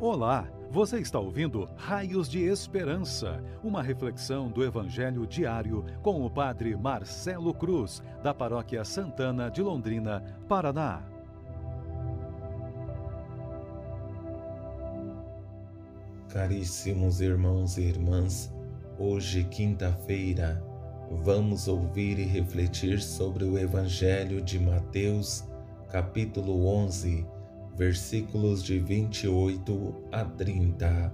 Olá, você está ouvindo Raios de Esperança, uma reflexão do Evangelho diário com o Padre Marcelo Cruz, da Paróquia Santana de Londrina, Paraná. Caríssimos irmãos e irmãs, hoje, quinta-feira, vamos ouvir e refletir sobre o Evangelho de Mateus, capítulo 11 versículos de 28 a 30.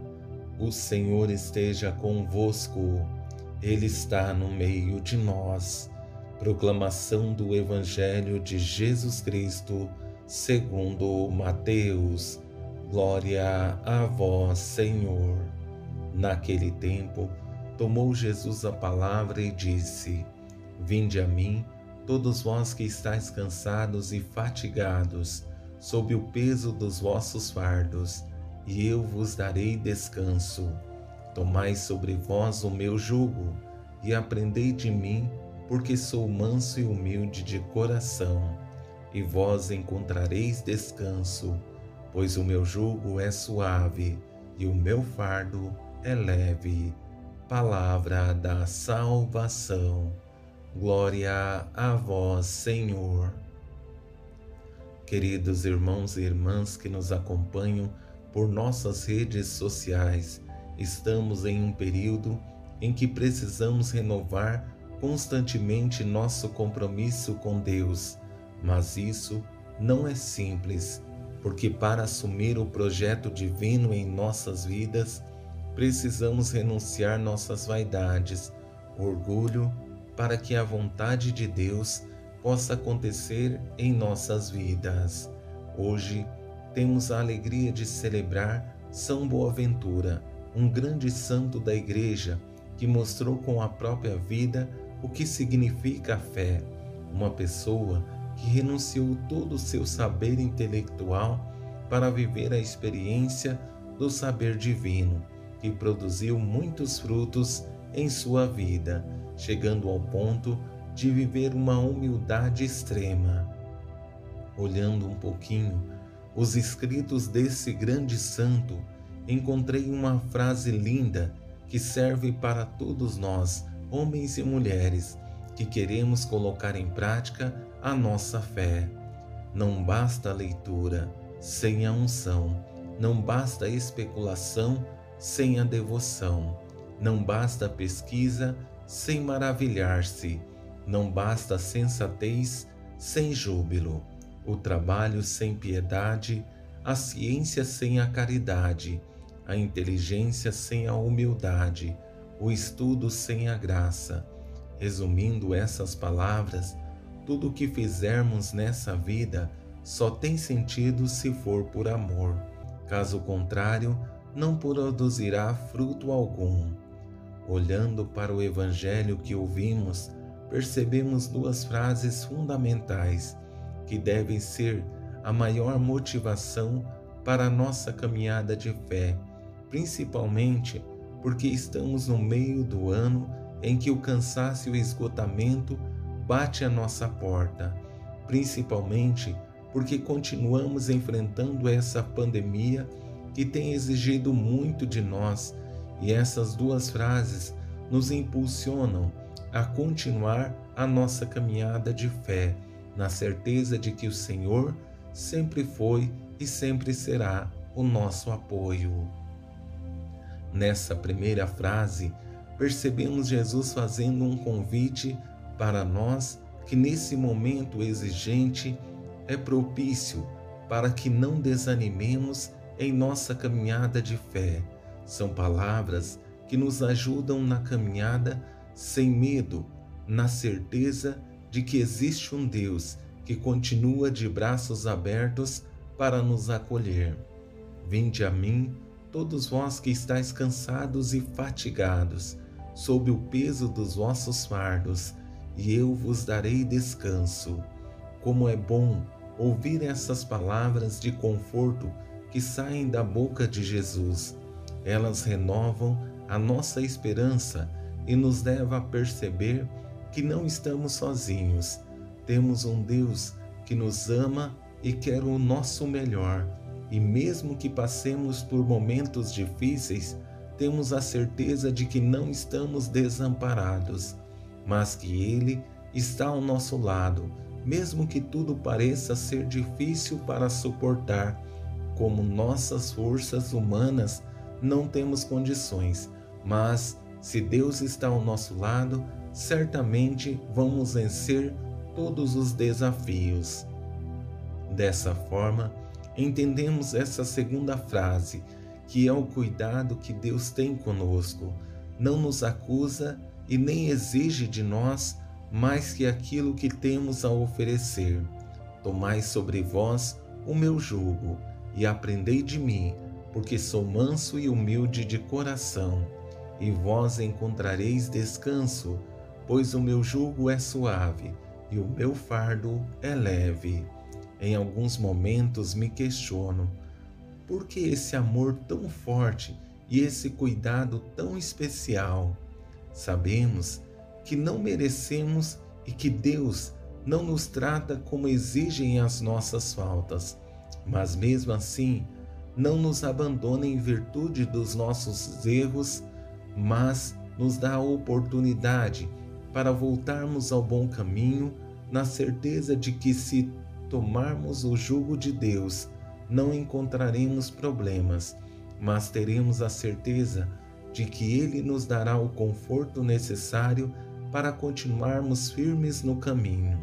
O Senhor esteja convosco, Ele está no meio de nós. Proclamação do Evangelho de Jesus Cristo, segundo Mateus. Glória a vós, Senhor. Naquele tempo, tomou Jesus a palavra e disse: Vinde a mim, todos vós que estáis cansados e fatigados, sob o peso dos vossos fardos, e eu vos darei descanso. Tomai sobre vós o meu jugo, e aprendei de mim, porque sou manso e humilde de coração, e vós encontrareis descanso, pois o meu jugo é suave e o meu fardo é leve. Palavra da salvação. Glória a vós, Senhor. Queridos irmãos e irmãs que nos acompanham por nossas redes sociais, estamos em um período em que precisamos renovar constantemente nosso compromisso com Deus, mas isso não é simples, porque para assumir o projeto divino em nossas vidas, precisamos renunciar nossas vaidades, orgulho, para que a vontade de Deus possa acontecer em nossas vidas. Hoje temos a alegria de celebrar São Boaventura, um grande santo da Igreja que mostrou com a própria vida o que significa a fé. Uma pessoa que renunciou todo o seu saber intelectual para viver a experiência do saber divino, que produziu muitos frutos em sua vida, chegando ao ponto de viver uma humildade extrema. Olhando um pouquinho os escritos desse grande santo, encontrei uma frase linda que serve para todos nós, homens e mulheres, que queremos colocar em prática a nossa fé. Não basta a leitura sem a unção, não basta a especulação sem a devoção, não basta a pesquisa sem maravilhar-se não basta sensatez sem júbilo, o trabalho sem piedade, a ciência sem a caridade, a inteligência sem a humildade, o estudo sem a graça. Resumindo essas palavras, tudo o que fizermos nessa vida só tem sentido se for por amor. Caso contrário, não produzirá fruto algum. Olhando para o Evangelho que ouvimos, percebemos duas frases fundamentais que devem ser a maior motivação para a nossa caminhada de fé, principalmente porque estamos no meio do ano em que o cansaço e o esgotamento bate à nossa porta, principalmente porque continuamos enfrentando essa pandemia que tem exigido muito de nós, e essas duas frases nos impulsionam a continuar a nossa caminhada de fé, na certeza de que o Senhor sempre foi e sempre será o nosso apoio. Nessa primeira frase, percebemos Jesus fazendo um convite para nós que nesse momento exigente é propício para que não desanimemos em nossa caminhada de fé. São palavras que nos ajudam na caminhada sem medo, na certeza de que existe um Deus que continua de braços abertos para nos acolher. Vinde a mim, todos vós que estáis cansados e fatigados, sob o peso dos vossos fardos, e eu vos darei descanso. Como é bom ouvir essas palavras de conforto que saem da boca de Jesus. Elas renovam a nossa esperança e nos leva a perceber que não estamos sozinhos. Temos um Deus que nos ama e quer o nosso melhor, e mesmo que passemos por momentos difíceis, temos a certeza de que não estamos desamparados, mas que Ele está ao nosso lado, mesmo que tudo pareça ser difícil para suportar, como nossas forças humanas não temos condições, mas se Deus está ao nosso lado, certamente vamos vencer todos os desafios. Dessa forma, entendemos essa segunda frase, que é o cuidado que Deus tem conosco. Não nos acusa e nem exige de nós mais que aquilo que temos a oferecer. Tomai sobre vós o meu jugo e aprendei de mim, porque sou manso e humilde de coração, e vós encontrareis descanso, pois o meu jugo é suave e o meu fardo é leve. Em alguns momentos me questiono: por que esse amor tão forte e esse cuidado tão especial? Sabemos que não merecemos e que Deus não nos trata como exigem as nossas faltas, mas mesmo assim não nos abandona em virtude dos nossos erros, mas nos dá a oportunidade para voltarmos ao bom caminho, na certeza de que se tomarmos o jugo de Deus, não encontraremos problemas, mas teremos a certeza de que Ele nos dará o conforto necessário para continuarmos firmes no caminho.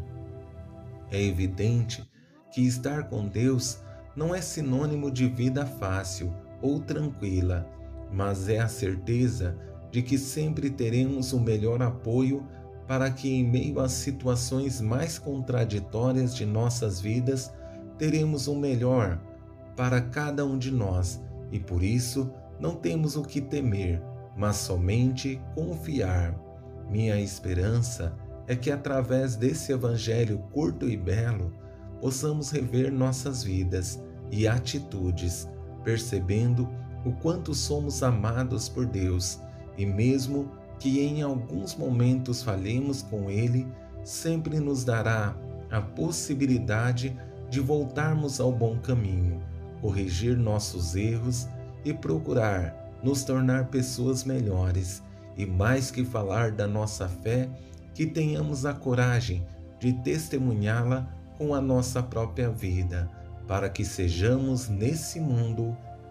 É evidente que estar com Deus não é sinônimo de vida fácil ou tranquila, mas é a certeza de que sempre teremos o melhor apoio para que, em meio às situações mais contraditórias de nossas vidas, teremos o melhor para cada um de nós e por isso não temos o que temer, mas somente confiar. Minha esperança é que através desse evangelho curto e belo possamos rever nossas vidas e atitudes, percebendo o quanto somos amados por Deus e mesmo que em alguns momentos falhemos com Ele, sempre nos dará a possibilidade de voltarmos ao bom caminho, corrigir nossos erros e procurar nos tornar pessoas melhores. E mais que falar da nossa fé, que tenhamos a coragem de testemunhá-la com a nossa própria vida, para que sejamos nesse mundo